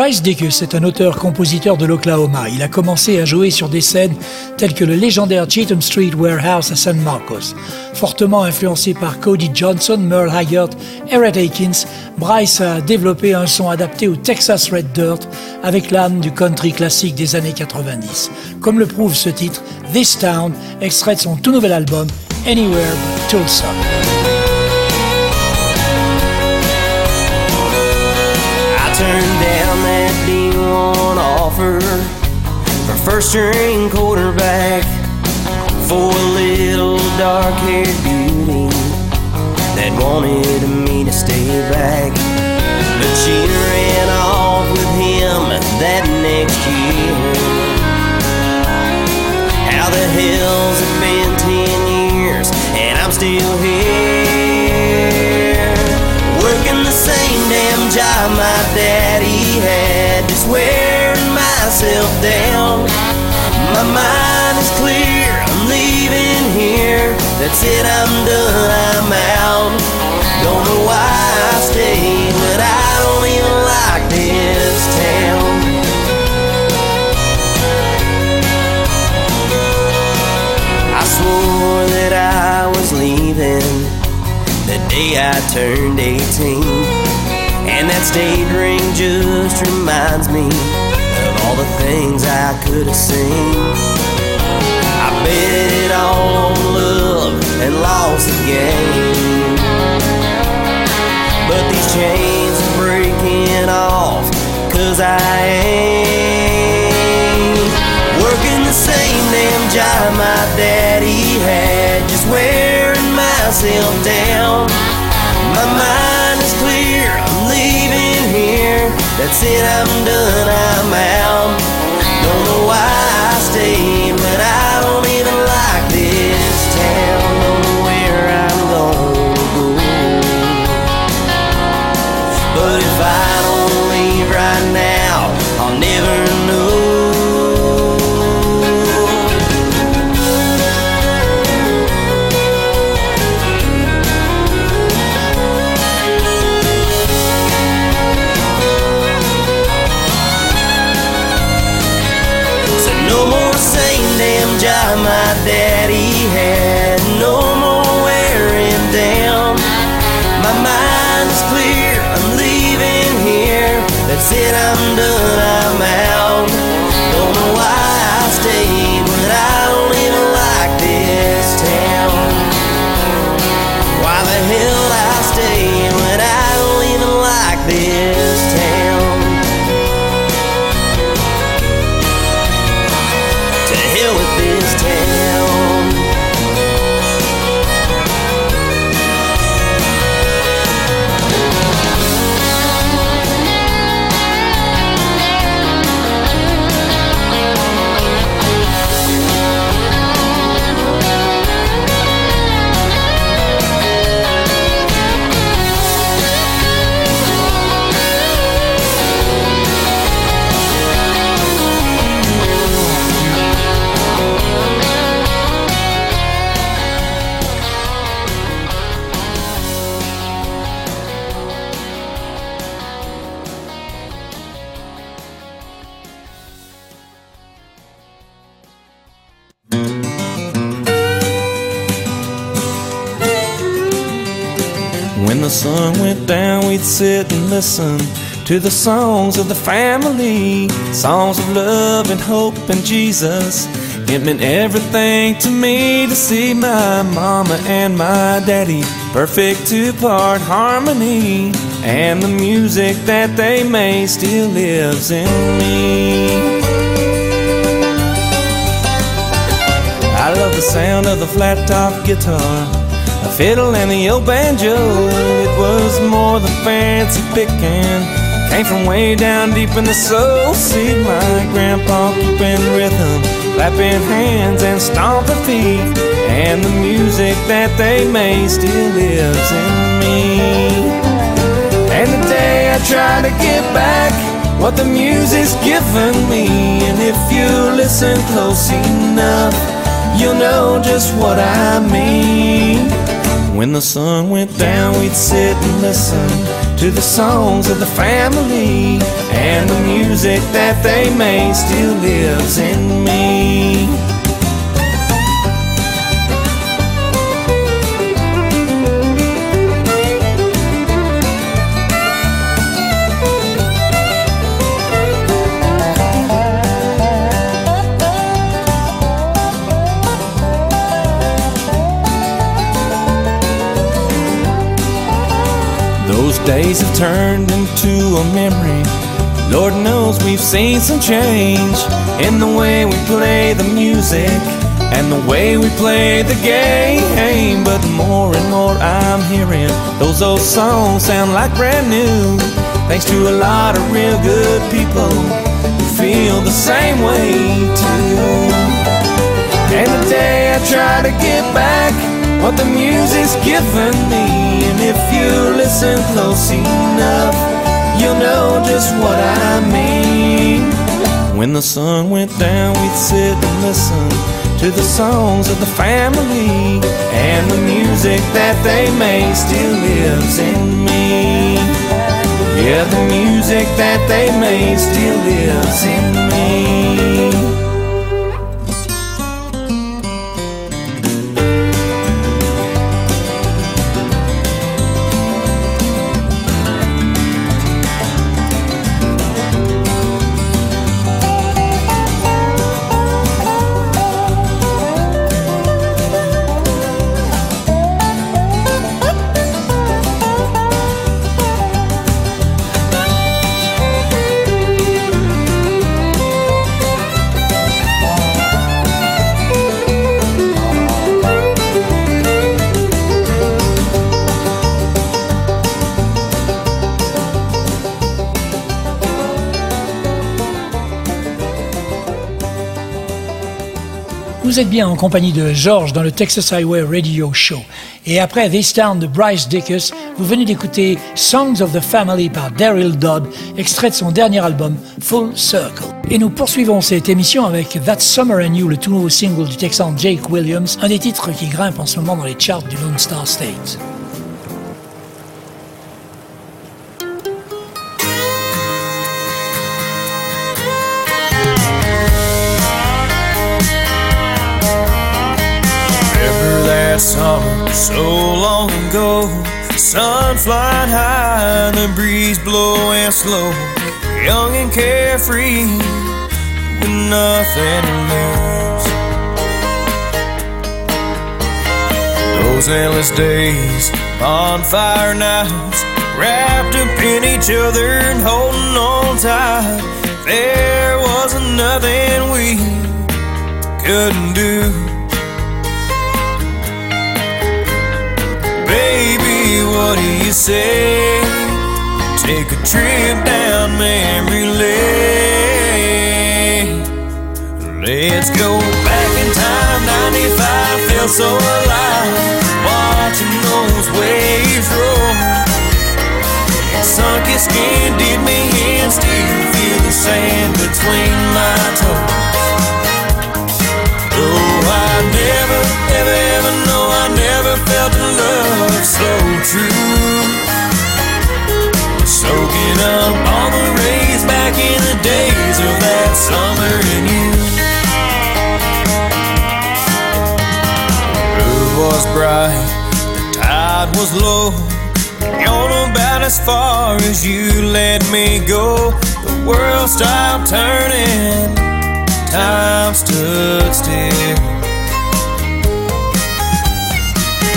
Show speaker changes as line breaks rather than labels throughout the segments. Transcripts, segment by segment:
Bryce Dickus est un auteur-compositeur de l'Oklahoma. Il a commencé à jouer sur des scènes telles que le légendaire Cheatham Street Warehouse à San Marcos. Fortement influencé par Cody Johnson, Merle Haggard Red Akins, Bryce a développé un son adapté au Texas Red Dirt avec l'âme du country classique des années 90. Comme le prouve ce titre, This Town, extrait de son tout nouvel album Anywhere But Tulsa.
D1 offer for first string quarterback for a little dark haired beauty that wanted me to stay back. But she ran off with him that next year. How the hell's it been 10 years and I'm still here? Working the same damn job my daddy had, wearing myself down. My mind is clear, I'm leaving here. That's it, I'm done, I'm out. Don't know why I stayed, but I don't even like this town. I swore that I was leaving the day I turned 18. And that state ring just reminds me of all the things I could have seen. I bet it all on love and lost the game. But these chains are breaking off, cause I ain't working the same damn job my daddy had, just wearing myself down. My mind is clear, here. That's it, I'm done, I'm out. Don't know why I stayed,
listen to the songs of the family, songs of love and hope and Jesus. It meant everything to me to see my mama and my daddy, perfect two part harmony. And the music that they made still lives in me. I love the sound of the flat top guitar, a fiddle and the old banjo. It was more than fancy picking. Came from way down deep in the soul. See my grandpa keeping rhythm, clapping hands and stomping feet. And the music that they made still lives in me. And the day I try to get back what the music's given me. And if you listen close enough, you'll know just what I mean. When the sun went down, we'd sit and listen to the songs of the family, and the music that they made still lives in me. Days have turned into a memory. Lord knows we've seen some change in the way we play the music and the way we play the game. But more and more I'm hearing those old songs sound like brand new. Thanks to a lot of real good people who feel the same way too. And the day I try to get back what the music's given me. If you listen close enough, you'll know just what I mean. When the sun went down, we'd sit and listen to the songs of the family. And the music that they made still lives in me. Yeah, the music that they made still lives in me.
Vous êtes bien en compagnie de George dans le Texas Highway Radio Show. Et après This Town de Bryce Dickus, vous venez d'écouter Songs of the Family par Daryl Dodd, extrait de son dernier album Full Circle. Et nous poursuivons cette émission avec That Summer and You, le tout nouveau single du Texan Jake Williams, un des titres qui grimpe en ce moment dans les charts du Lone Star State.
So long ago? Sun flying high and the breeze blowing slow. Young and carefree with nothing to lose. Those endless days, bonfire nights, wrapped up in each other and holding on tight. There wasn't nothing we couldn't do. Baby, what do you say? Take a trip down memory lane. Let's go back in time. 95 felt so alive. Watching those waves roll. His skin, did me in. Still feel the sand between my toes. So true. Soaking up all the rays back in the days of that summer you. The was bright, the tide was low. About as far as you let me go. The world stopped turning time stood still.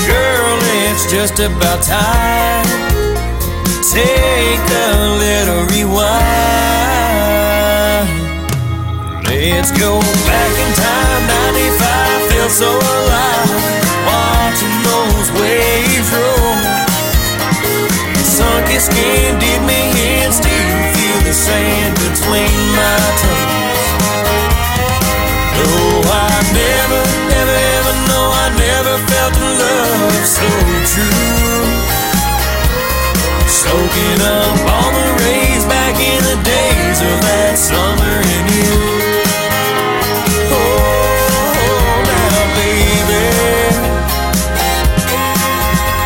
Girl, it's just about time. Take a little rewind. Let's go back in time. 95 felt so alive. Watching those waves roll. Sunk his skin, did me in, still feel the
sand between my toes. No, I never, so true. Soaking up all the rays back in the days of that summer in you. Oh, now, baby.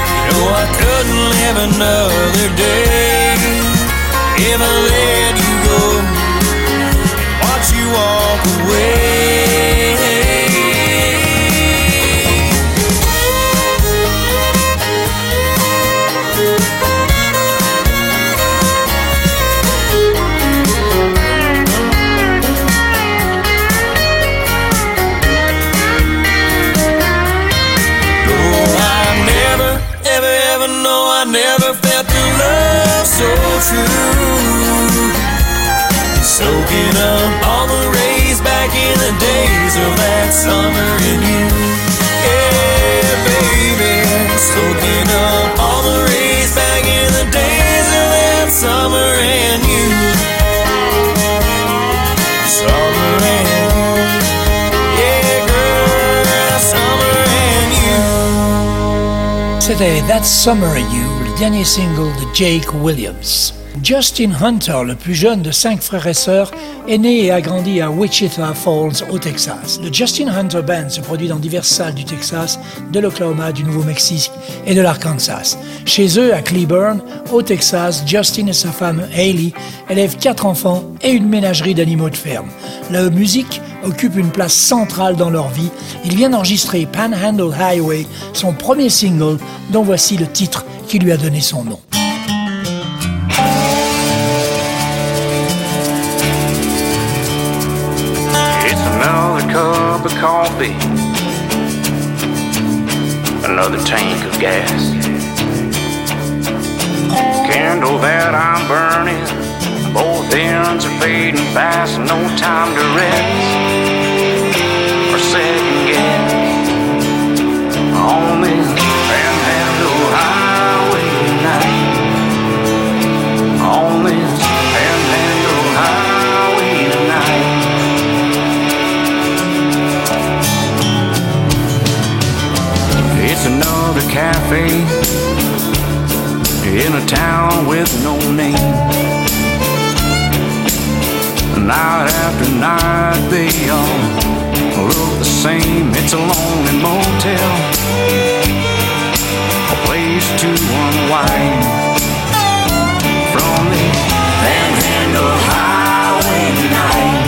You know I couldn't live another day if I let you go. Watch you walk away. Soaking up all the rays back in the days of that summer in you. Yeah, baby. Soaking up all the rays back in the days of that summer you. Girl, summer you.
Dernier single Jake Williams. Justin Hunter, le plus jeune de cinq frères et sœurs, est né et a grandi à Wichita Falls, au Texas. Le Justin Hunter Band se produit dans diverses salles du Texas, de l'Oklahoma, du Nouveau-Mexique et de l'Arkansas. Chez eux, à Cleburne, au Texas, Justin et sa femme Hailey élèvent quatre enfants et une ménagerie d'animaux de ferme. La musique occupe une place centrale dans leur vie. Il vient d'enregistrer Panhandle Highway, son premier single, dont voici le titre qui lui a donné son nom.
Coffee, another tank of gas. Candle that I'm burning, both ends are fading fast, no time to rest or second guess. On this cafe in a town with no name. Night after night, they all look the same. It's a lonely motel, a place to unwind from the Panhandle Highway tonight.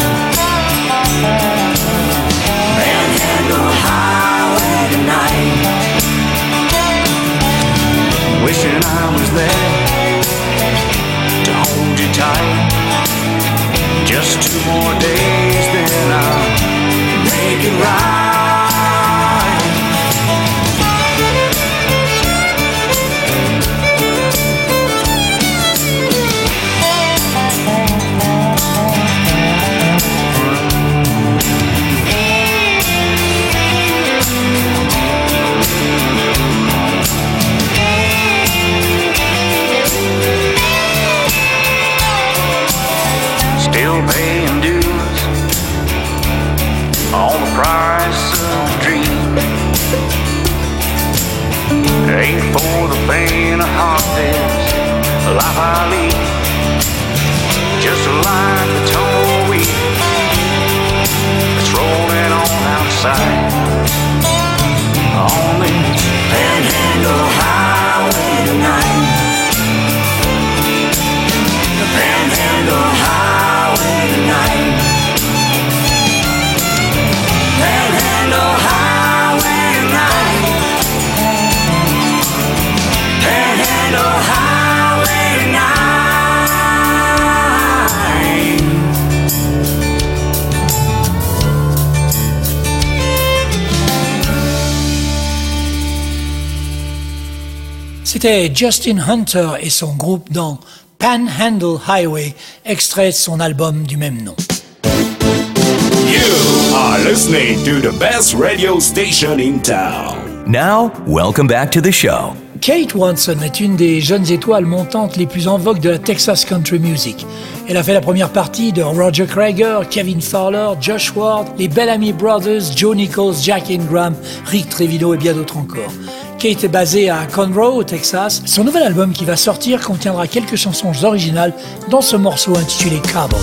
Justin Hunter et son groupe dans Panhandle Highway, extrait son album du même nom.
You are listening to the best radio station in town.
Now, welcome back to the show.
Kate Watson est une des jeunes étoiles montantes les plus en vogue de la Texas Country Music. Elle a fait la première partie de Roger Krieger, Kevin Fowler, Josh Ward, les Bellamy Brothers, Joe Nichols, Jack Ingram, Rick Trevino et bien d'autres encore. Kate est basée à Conroe, au Texas. Son nouvel album qui va sortir contiendra quelques chansons originales, dans ce morceau intitulé Cabo.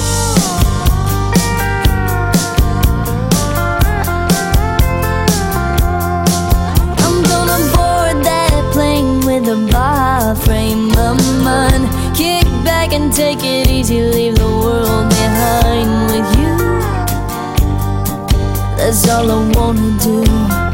take it easy, leave the world behind with you. That's all I do.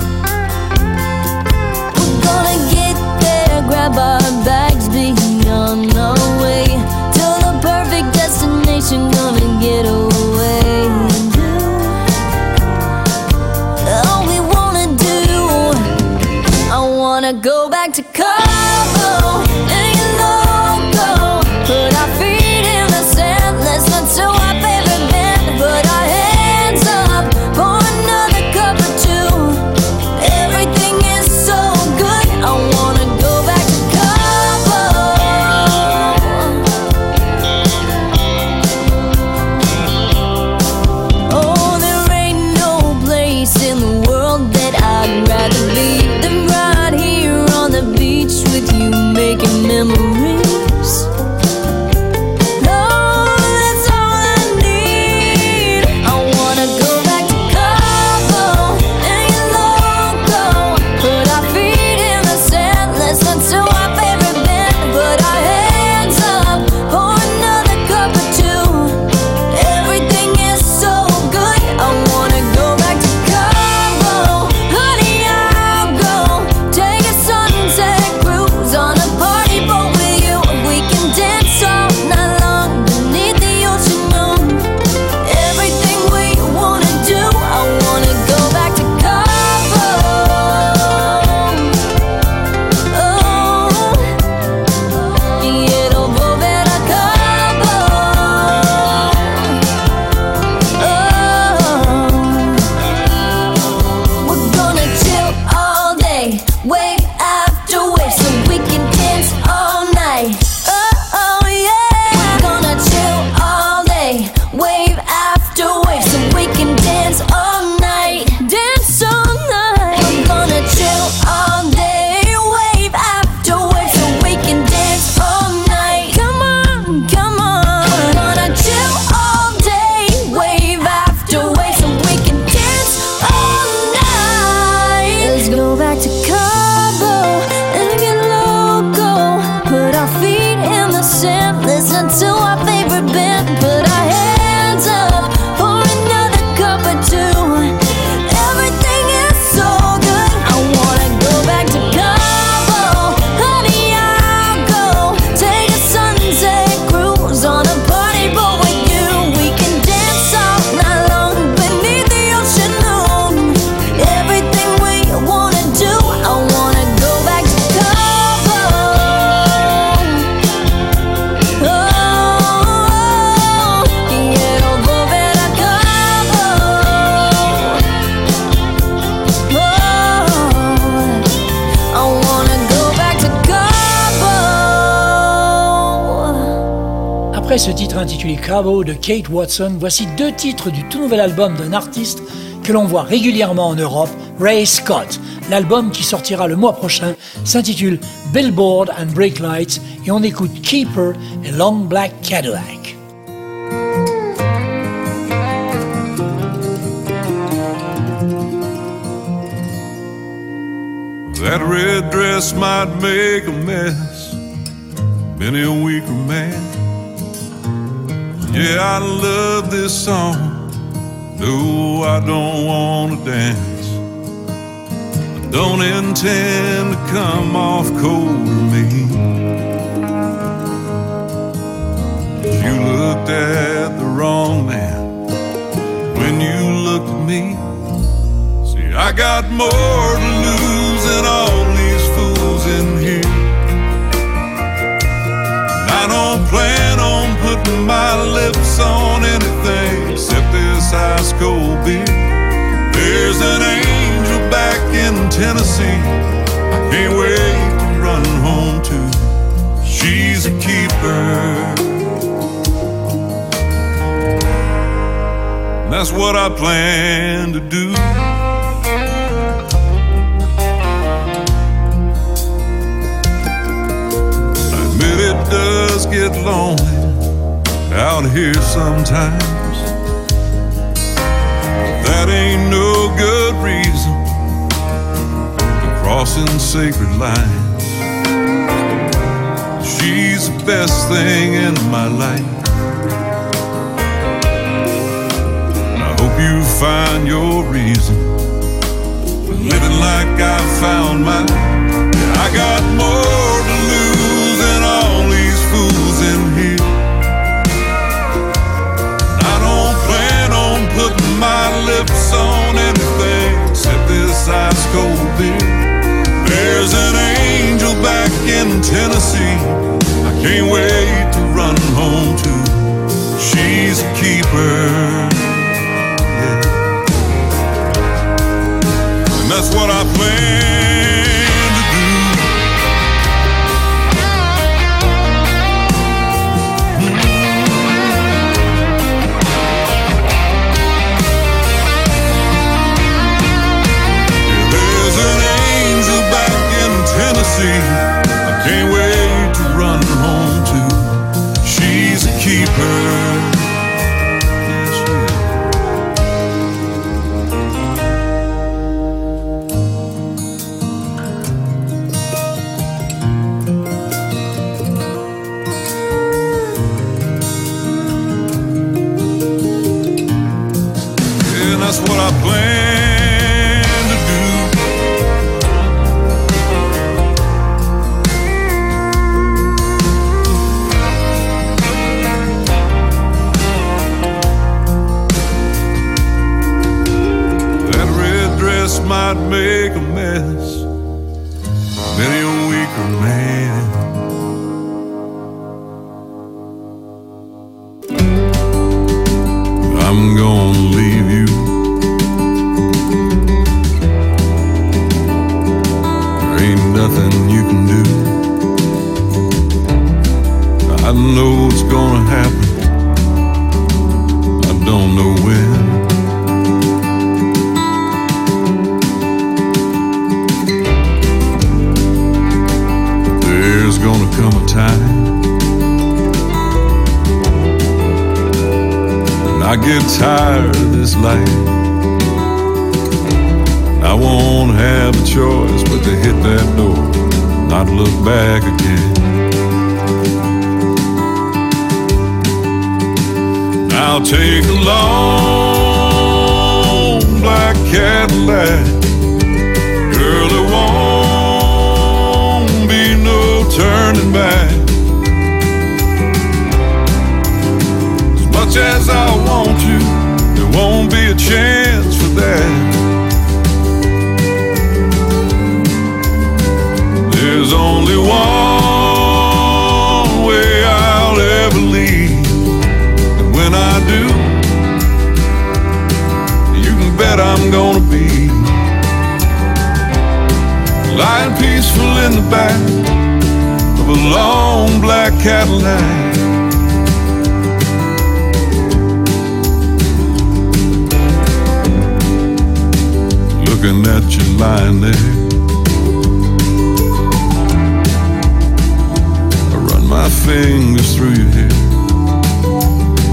De Kate Watson, voici deux titres du tout nouvel album d'un artiste que l'on voit régulièrement en Europe, Ray Scott. L'album qui sortira le mois prochain s'intitule Billboard and Brake Lights et on écoute Keeper et Long Black Cadillac.
That red dress might make a mess, been a weaker man. Yeah, I love this song, No, I don't want to dance. I don't intend to come off cold to me. You looked at the wrong man when you looked at me. See, I got more to lose than all these fools in here. And I don't plan putting my lips on anything except this ice cold beer. There's an angel back in Tennessee. I can't wait to run home to. She's a keeper. That's what I plan to do. It does get lonely out here sometimes. That ain't no good reason for crossing sacred lines. She's the best thing in my life. I hope you find your reason for living like I found mine. Tennessee. I can't wait don't know when. There's gonna come a time. And I get tired of this life. I won't have a choice but to hit that door, not look back again. I'll take a long black Cadillac. Girl, there won't be no turning back. As much as I want you, there won't be a chance for that. There's only one peaceful in the back of a long black Cadillac. Looking at you lying there. I run my fingers through your hair.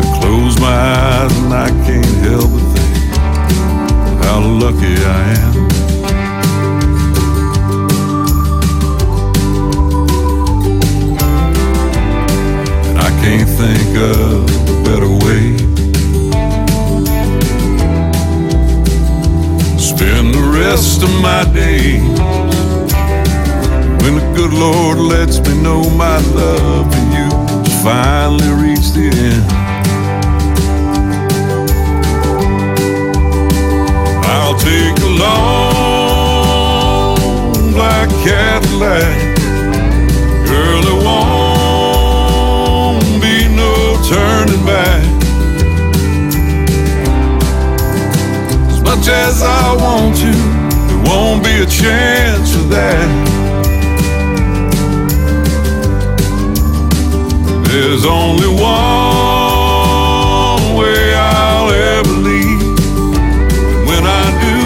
I close my eyes and I can't help but think how lucky I am. Can't think of a better way. Spend the rest of my days when the good Lord lets me know my love for you has finally reached the end. I'll take a long black Cadillac. as I want to. There won't be a chance of that. There's only one way I'll ever leave. And when I do,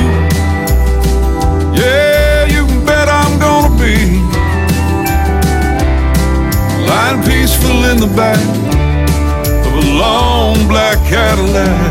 yeah, you can bet I'm gonna be lying peaceful in the back of a long black Cadillac.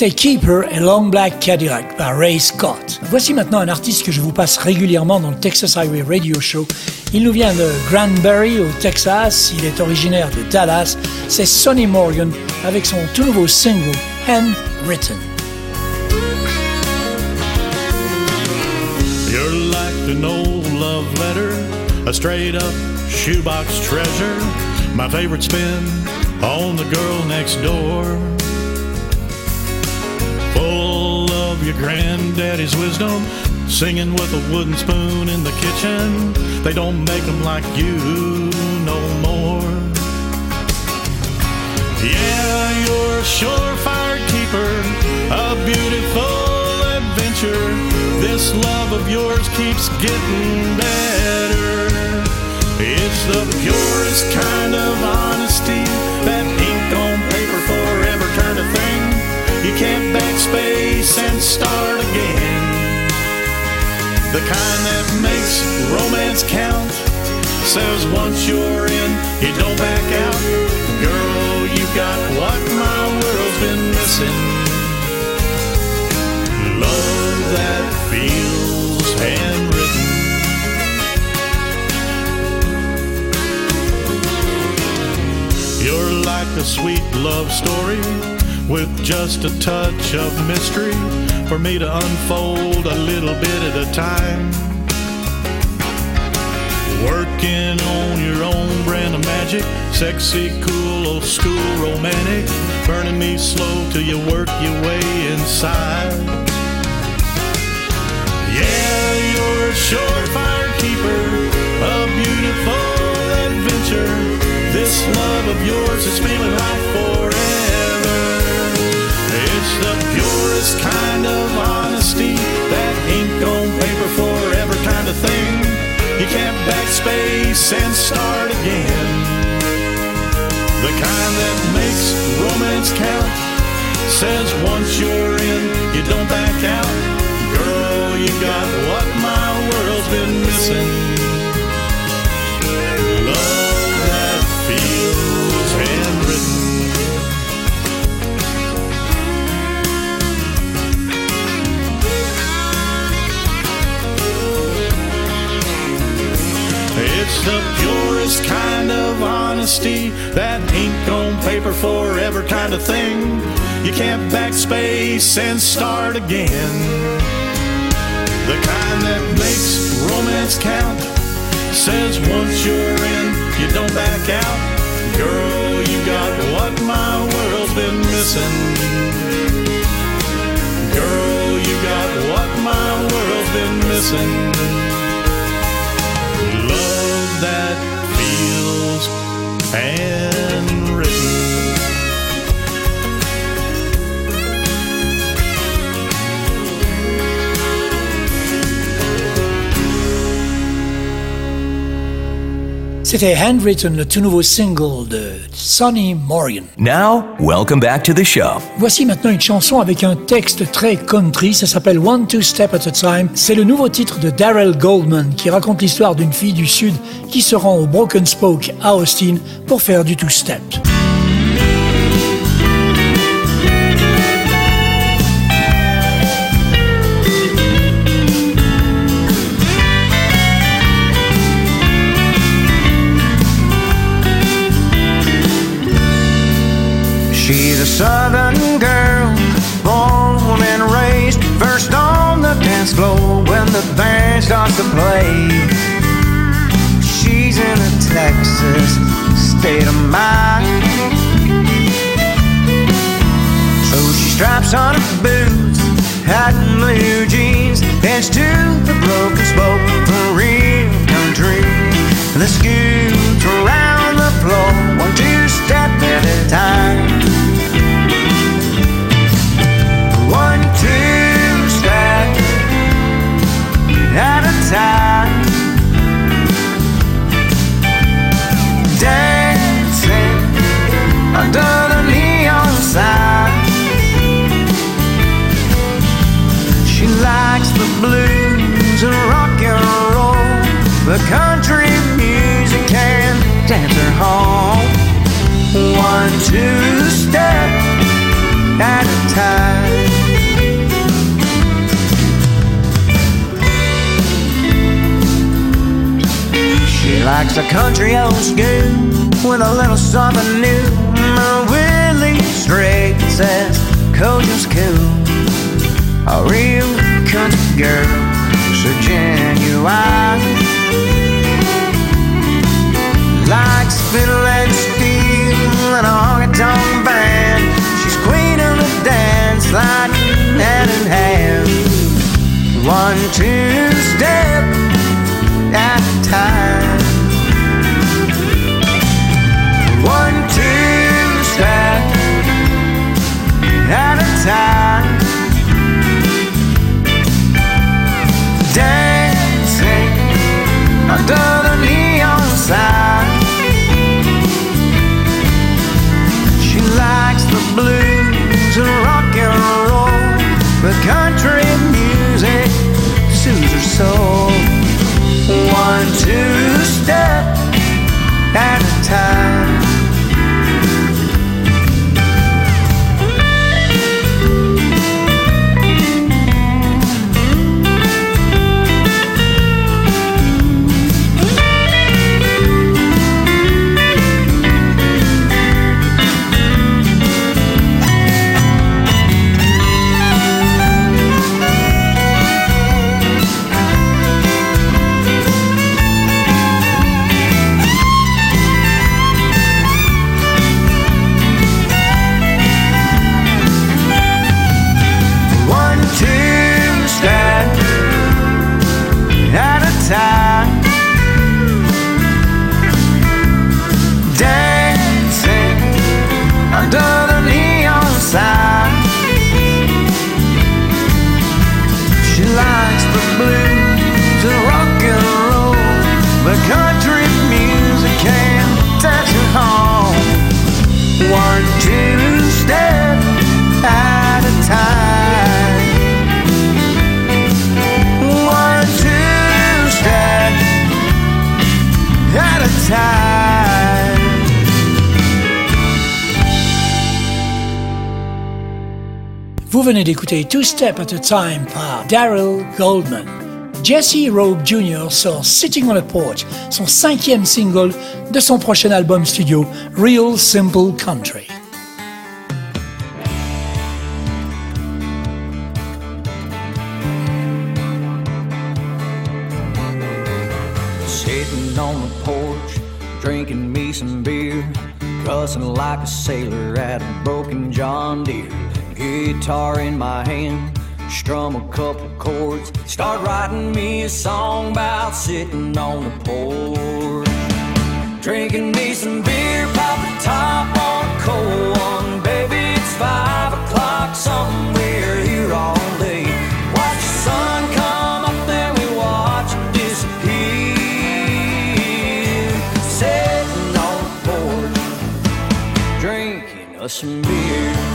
C'était Keeper et Long Black Cadillac par Ray Scott. Voici maintenant un artiste que je vous passe régulièrement dans le Texas Highway Radio Show. Il nous vient de Granbury au Texas, il est originaire de Dallas. C'est Sonny Morgan avec son tout nouveau single Handwritten.
You're like an old love letter, a straight up shoebox treasure. My favorite spin on the girl next door. Of your granddaddy's wisdom, singing with a wooden spoon in the kitchen. They don't make 'em like you no more. Yeah, you're a surefire keeper, a beautiful adventure. This love of yours keeps getting better. It's the purest kind of honesty, You can't backspace and start again. The kind that makes romance count. Says once you're in, you don't back out. Girl, you got what my world's been missing. Love that feels handwritten. You're like a sweet love story with just a touch of mystery for me to unfold a little bit at a time. Working on your own brand of magic, sexy, cool, old school, romantic, burning me slow till you work your way inside. Yeah, you're a surefire keeper, a beautiful adventure. This love of yours is feeling like forever. Purest kind of honesty, that ink on paper forever kind of thing. You can't backspace and start again. The kind that makes romance count. Says once you're in, you don't back out. Girl, you got what my world's been missing. The purest kind of honesty, that ink on paper forever kind of thing. You can't backspace and start again. The kind that makes romance count. Says once you're in, you don't back out. Girl, you got what my world's been missing. Girl, you got what my world's been missing. Feels handwritten.
C'était Handwritten, le tout nouveau single de Sonny Morgan.
Now, welcome back to the show.
Voici maintenant une chanson avec un texte très country, ça s'appelle One Two Step at a Time. C'est le nouveau titre de Daryl Goldman qui raconte l'histoire d'une fille du Sud qui se rend au Broken Spoke à Austin pour faire du two-step.
Southern girl, born and raised first on the dance floor when the band starts to play. She's in a Texas state of mind. So she straps on her boots, hat and blue jeans, heads to the broken spoke for real country. The scoots around the floor, one two step at a time. Blues and rock and roll, the country music can dance her home. One, two step at a time. She likes a country old school with a little something new. My Willie straight says Coach's cool. A real girl, so genuine.
Venez d'écouter Two Step at a Time par Darrell Goldman. Jesse Raub Jr. sort Sitting on a Porch, son cinquième single de son prochain album studio, Real Simple Country.
Sitting on the porch, drinking me some beer, cussing like a sailor at a broken John Deere guitar in my hand, strum a couple chords, start writing me a song about sitting on the porch. Drinking me some beer, pop the top on a cold one, baby, it's five o'clock somewhere here all day. Watch the sun come up, then we watch it disappear. Sitting on the porch, drinking us some beer.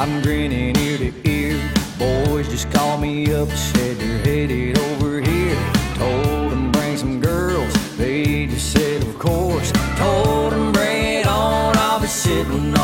I'm grinning ear to ear. Boys just called me up, said they're headed over here. Told them bring some girls, they just said of course. Told them bring it on, I'll be sitting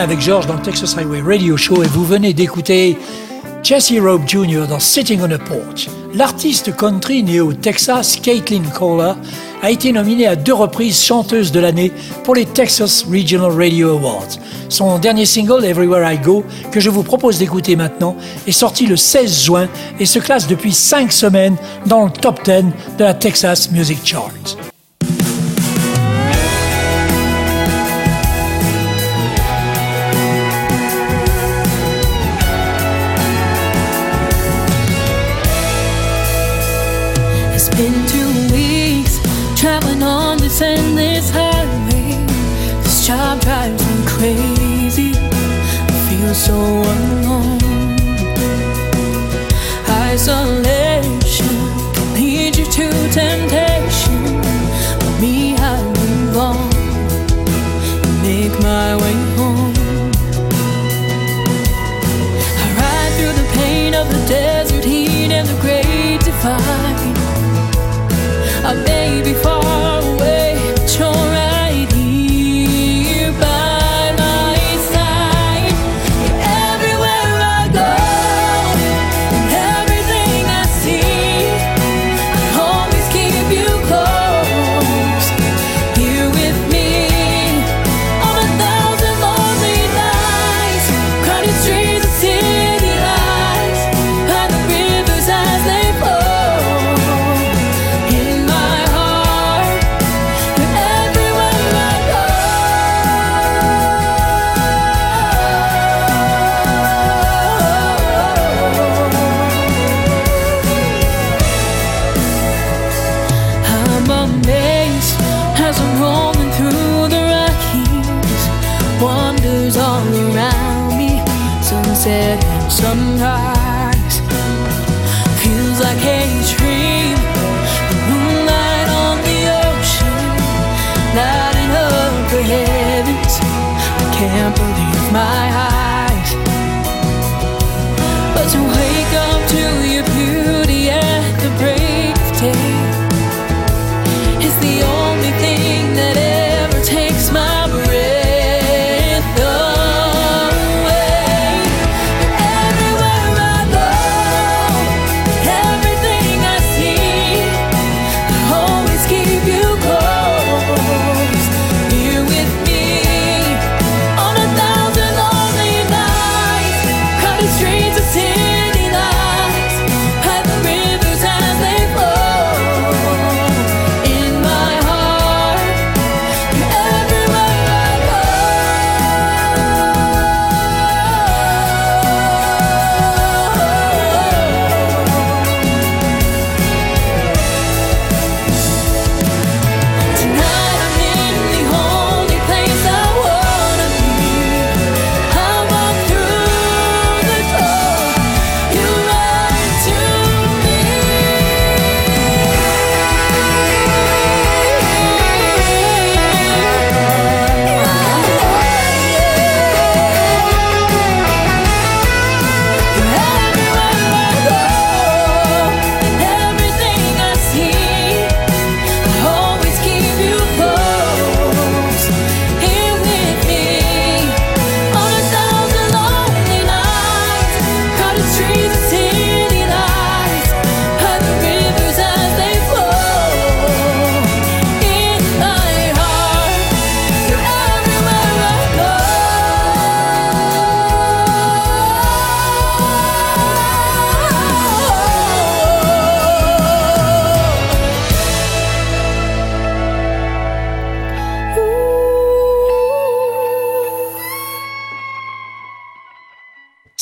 avec Georges dans le Texas Highway Radio Show et vous venez d'écouter Jesse Robe Jr. dans Sitting on a Porch. L'artiste country né au Texas, Caitlin Kohler, a été nominée à deux reprises chanteuse de l'année pour les Texas Regional Radio Awards. Son dernier single, Everywhere I Go, que je vous propose d'écouter maintenant, est sorti le 16 juin et se classe depuis cinq semaines dans le top 10 de la Texas Music Chart.
desolate can't believe my eyes.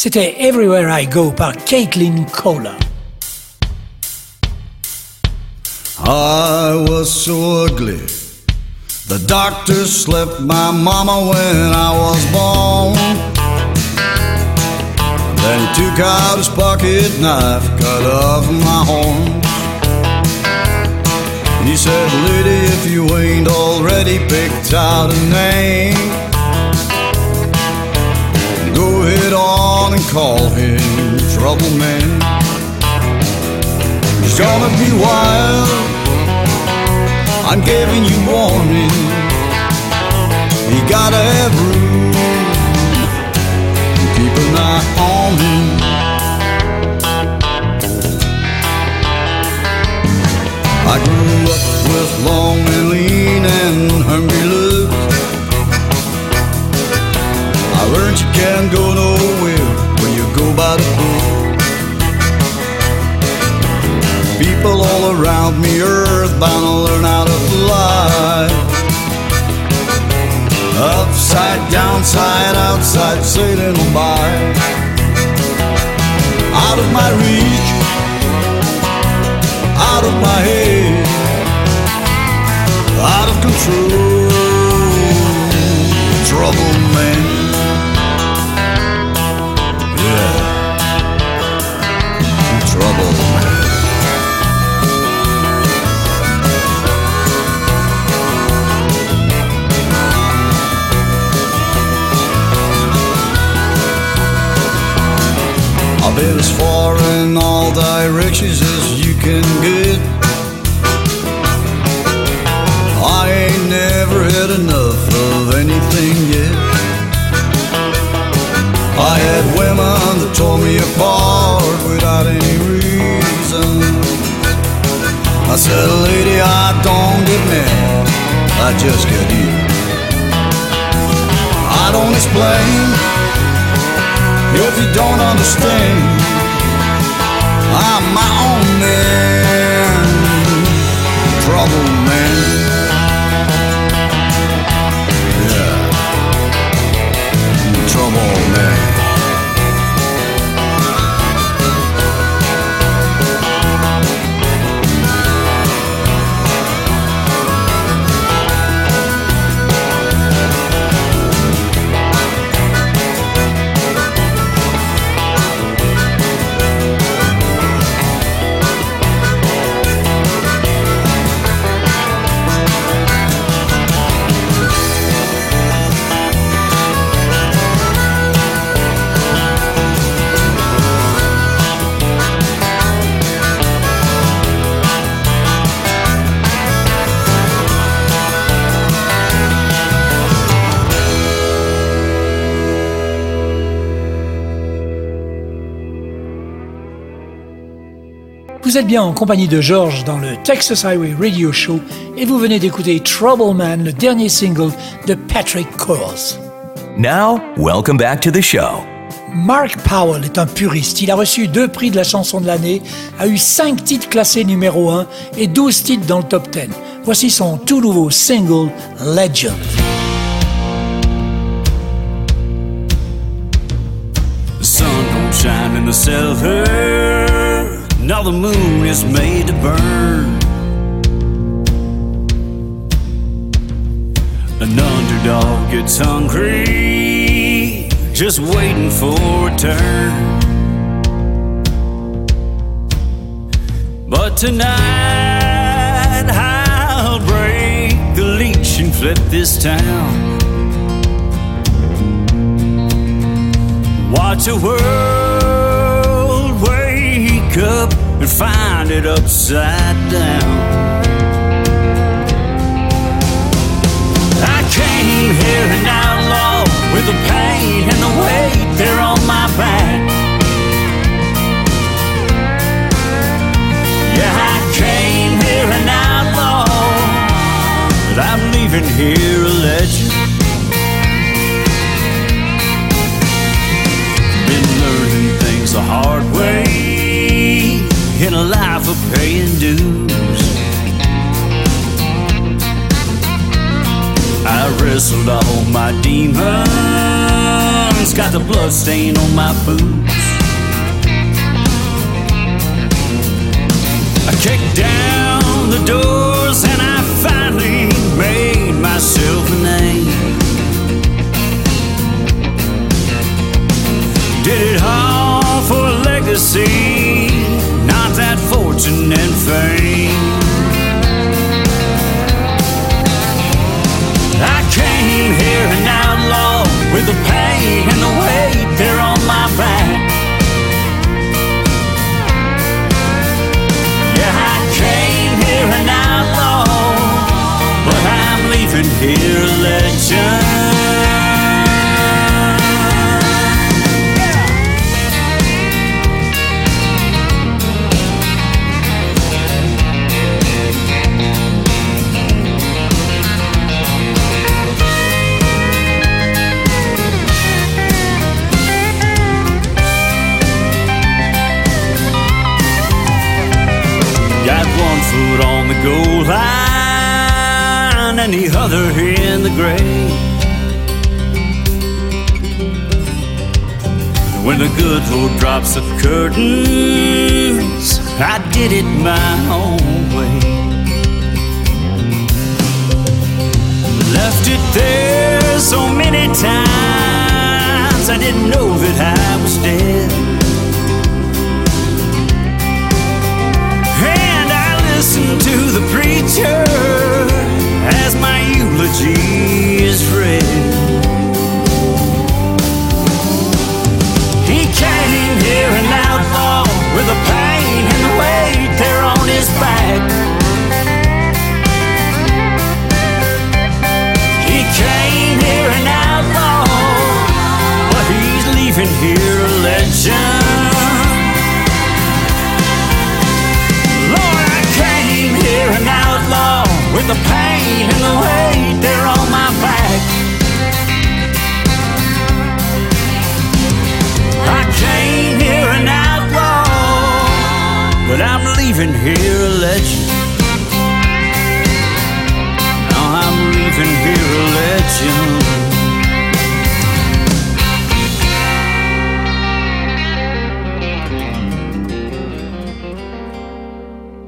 C'était Everywhere I Go par Kaitlyn Kohler.
I was so ugly. The doctor slept my mama when I was born. Then he took out his pocket knife, cut off my horns. He said, Lady, if you ain't already picked out a name, ahead on and call him Trouble Man. He's gonna be wild. I'm giving you warning. You gotta have rules. Keep an eye on him. I grew up with long and lean and hungry can't go nowhere when you go by the book. People all around me earthbound learn how to fly. Upside, downside, outside, sailing on by. Out of my reach, out of my head, out of control. Trouble man. Trouble. I've been as far in all directions as you can get. I ain't never had enough of anything yet. I had women that tore me apart without any reason. I said, lady, I don't get mad, I just get you. I don't explain if you don't understand. I'm my own man, trouble man.
Êtes bien en compagnie de George dans le Texas Highway Radio Show et vous venez d'écouter Trouble Man, le dernier single de Patrick Coles.
Now, welcome back to the show.
Mark Powell est un puriste. Il a reçu deux prix de la chanson de l'année, a eu cinq titres classés numéro 1 et 12 titres dans le top 10. Voici son tout nouveau single Legend.
The sun don't shine in the cellar. Now the moon is made to burn. An underdog gets hungry, just waiting for a turn. But tonight I'll break the leash and flip this town. Watch the world wake up and find it upside down. I came here an outlaw with the pain and the weight there on my back. Yeah, I came here an outlaw, but I'm leaving here a legend. Been learning things the hard way in a life of paying dues. I wrestled all my demons, got the blood stain on my boots. I kicked down the doors and I finally made myself a name. Did it all for a legacy, fortune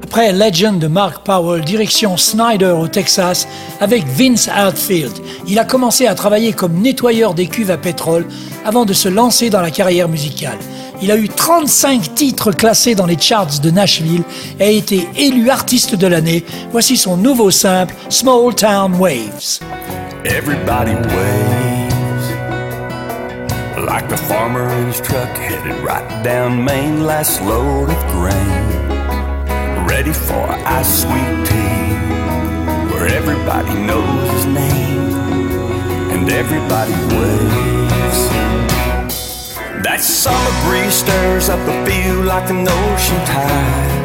Après Legend de Mark Powell, direction Snyder au Texas avec Vince Outfield. Il a commencé à travailler comme nettoyeur des cuves à pétrole avant de se lancer dans la carrière musicale. Il a eu 35 titres classés dans les charts de Nashville et a été élu artiste de l'année. Voici son nouveau simple Small Town Waves.
Everybody waves like the farmer in his truck headed right down Main, last load of grain, ready for ice sweet tea, where everybody knows his name and everybody waves. That summer breeze stirs up the field like an ocean tide.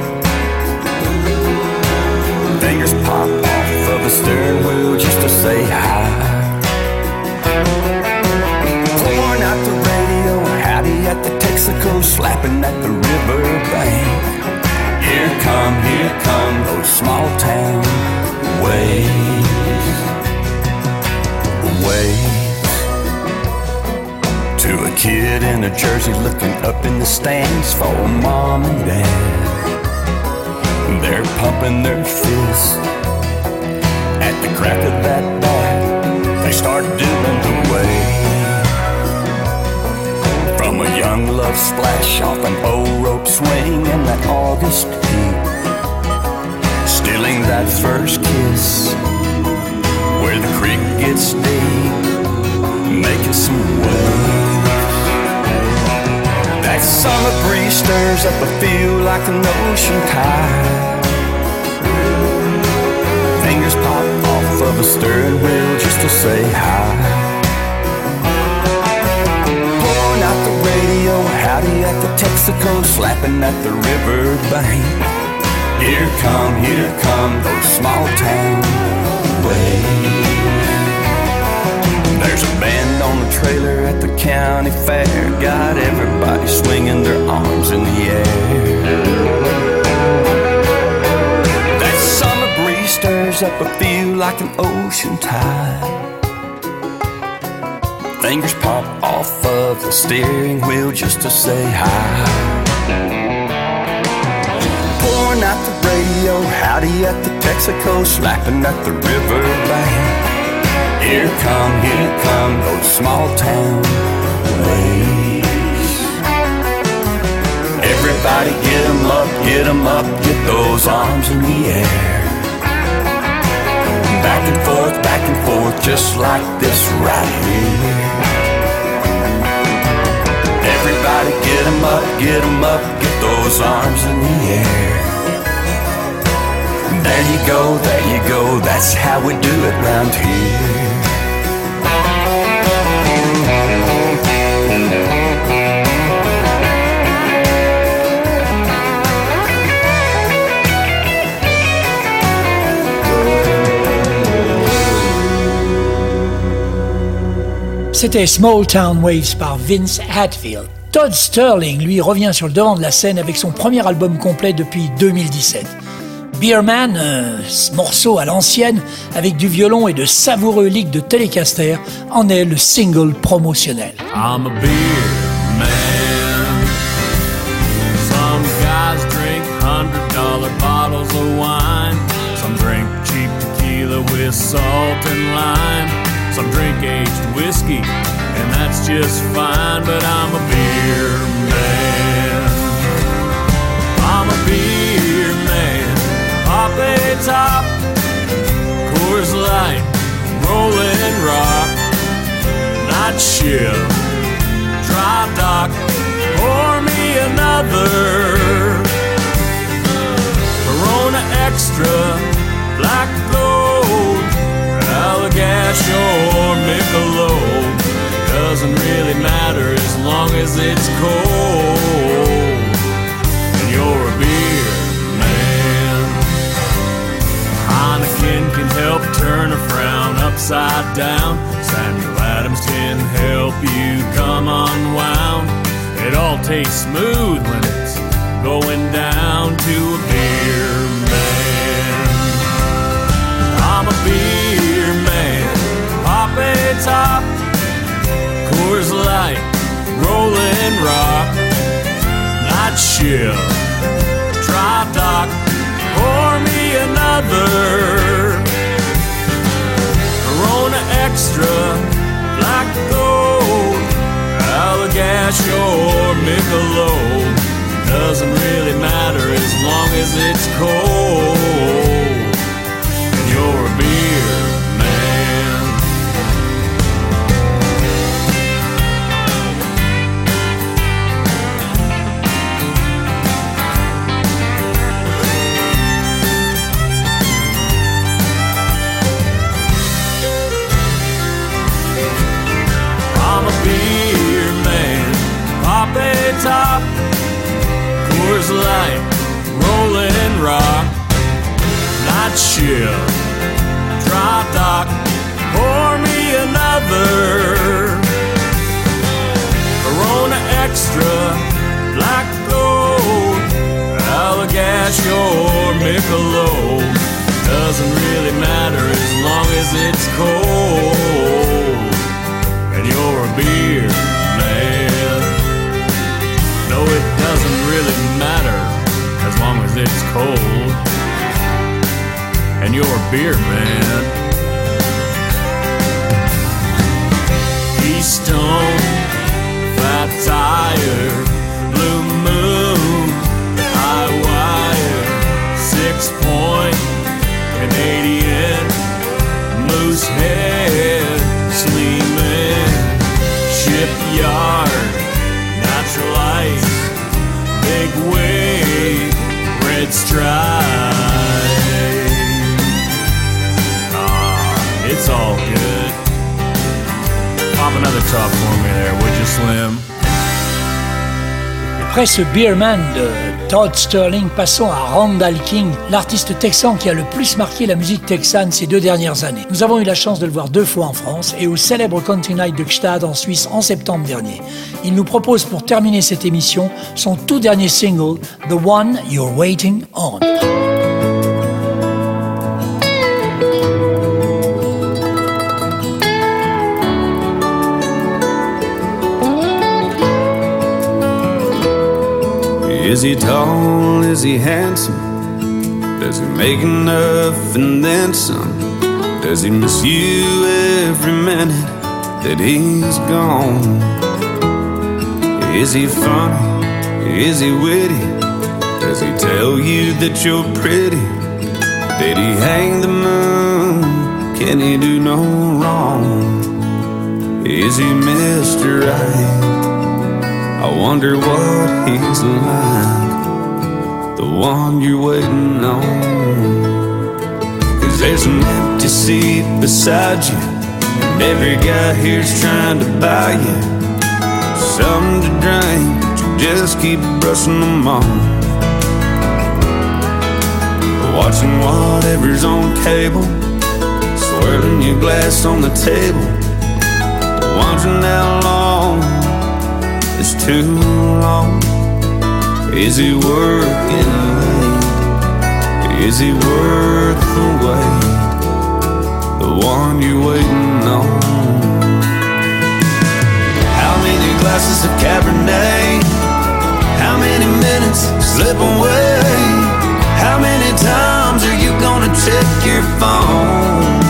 Fingers pop off of the steering wheel just to say hi. Pouring out the radio, howdy at the Texaco, slapping at the river bank. Here come, here come those small town waves. Waves. Kid in a jersey looking up in the stands for mom and dad. They're pumping their fists at the crack of that bat. They start doing the wave. From a young love splash off an old rope swing in that August heat. Stealing that first kiss where the creek gets deep. Making some waves. That summer breeze stirs up a field like an ocean tide. Fingers pop off of a steering wheel just to say hi. Pouring out the radio, howdy at the Texaco, slapping at the river bank. Here come, here come those small town waves. Band on the trailer at the county fair, got everybody swinging their arms in the air. That summer breeze stirs up a feel like an ocean tide. fingers pop off of the steering wheel just to say hi. Pouring out the radio, howdy at the Texaco, slapping at the riverbank. Here come, here come those small town ways. Everybody get 'em up, get 'em up, get those arms in the air. Back and forth, back and forth, just like this right here. Everybody get 'em up, get 'em up, get those arms in the air. There you go, there you go, that's how we do it round here.
C'était Small Town Waves par Vince Hatfield. Todd Sterling, lui, revient sur le devant de la scène avec son premier album complet depuis 2017. Beerman, un morceau à l'ancienne, avec du violon et de savoureux licks de Telecaster, en est le single promotionnel.
I'm a beer man. Some guys drink hundred dollar bottles of wine. Some drink cheap tequila with salt and lime. Some drink aged whiskey, and that's just fine. But I'm a beer man. Top, Coors Light, Rolling Rock, Night Shift dry dock. Pour me another Corona Extra, Black Gold, Allagash or Michelob. Doesn't really matter as long as it's cold. Heineken can help turn a frown upside down. Samuel Adams can help you come unwound. It all tastes smooth when it's going down to a beer man. I'm a beer man. Pop a top, Coors Light, Rolling Rock, Night Shift, Dry Dock. Pour me another Corona Extra, Black Gold, Allagash or Michelob. Doesn't really matter as long as it's cold.
Ce Beerman de Todd Sterling, passons à Randall King, l'artiste texan qui a le plus marqué la musique texane ces deux dernières années. Nous avons eu la chance de le voir deux fois en France et au célèbre Country Night de Gstad en Suisse en septembre dernier. Il nous propose pour terminer cette émission son tout dernier single, The One You're Waiting On.
Is he tall? Is he handsome? Does he make enough and then some? Does he miss you every minute that he's gone? Is he funny? Is he witty? Does he tell you that you're pretty? Did he hang the moon? Can he do no wrong? Is he Mr. Right? I wonder what he's like the one you're waiting on. Cause there's an empty seat beside you, and every guy here's trying to buy you something to drink, but you just keep brushing them on. Watching whatever's on cable, swirling your glass on the table, wondering how long is too long. Is he working late? Is he worth the wait? The one you're waiting on. How many glasses of Cabernet? How many minutes slip away? How many times are you gonna check your phone?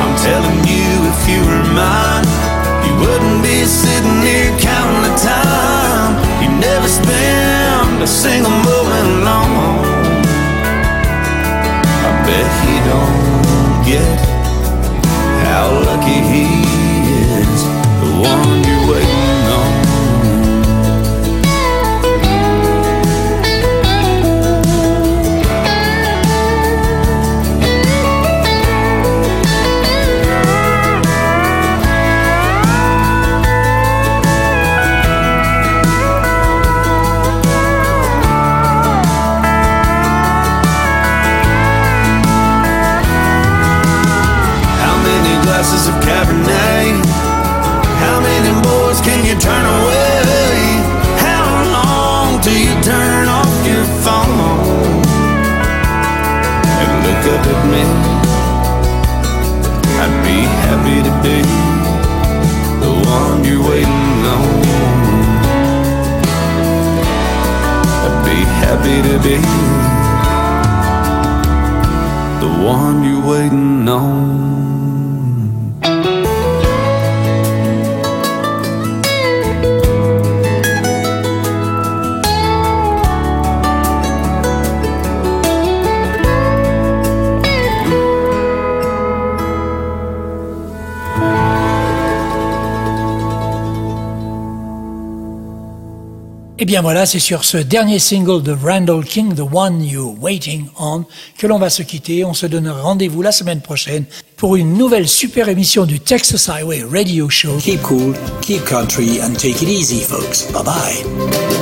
I'm telling you, if you were mine, wouldn't be sitting here counting the time. You never spend a single moment alone. I bet he don't get how lucky he
bien voilà, c'est sur ce dernier single de Randall King, The One You're Waiting On, que l'on va se quitter. On se donne rendez-vous la semaine prochaine pour une nouvelle super émission du Texas Highway Radio Show.
Keep cool, keep country, and take it easy, folks. Bye bye.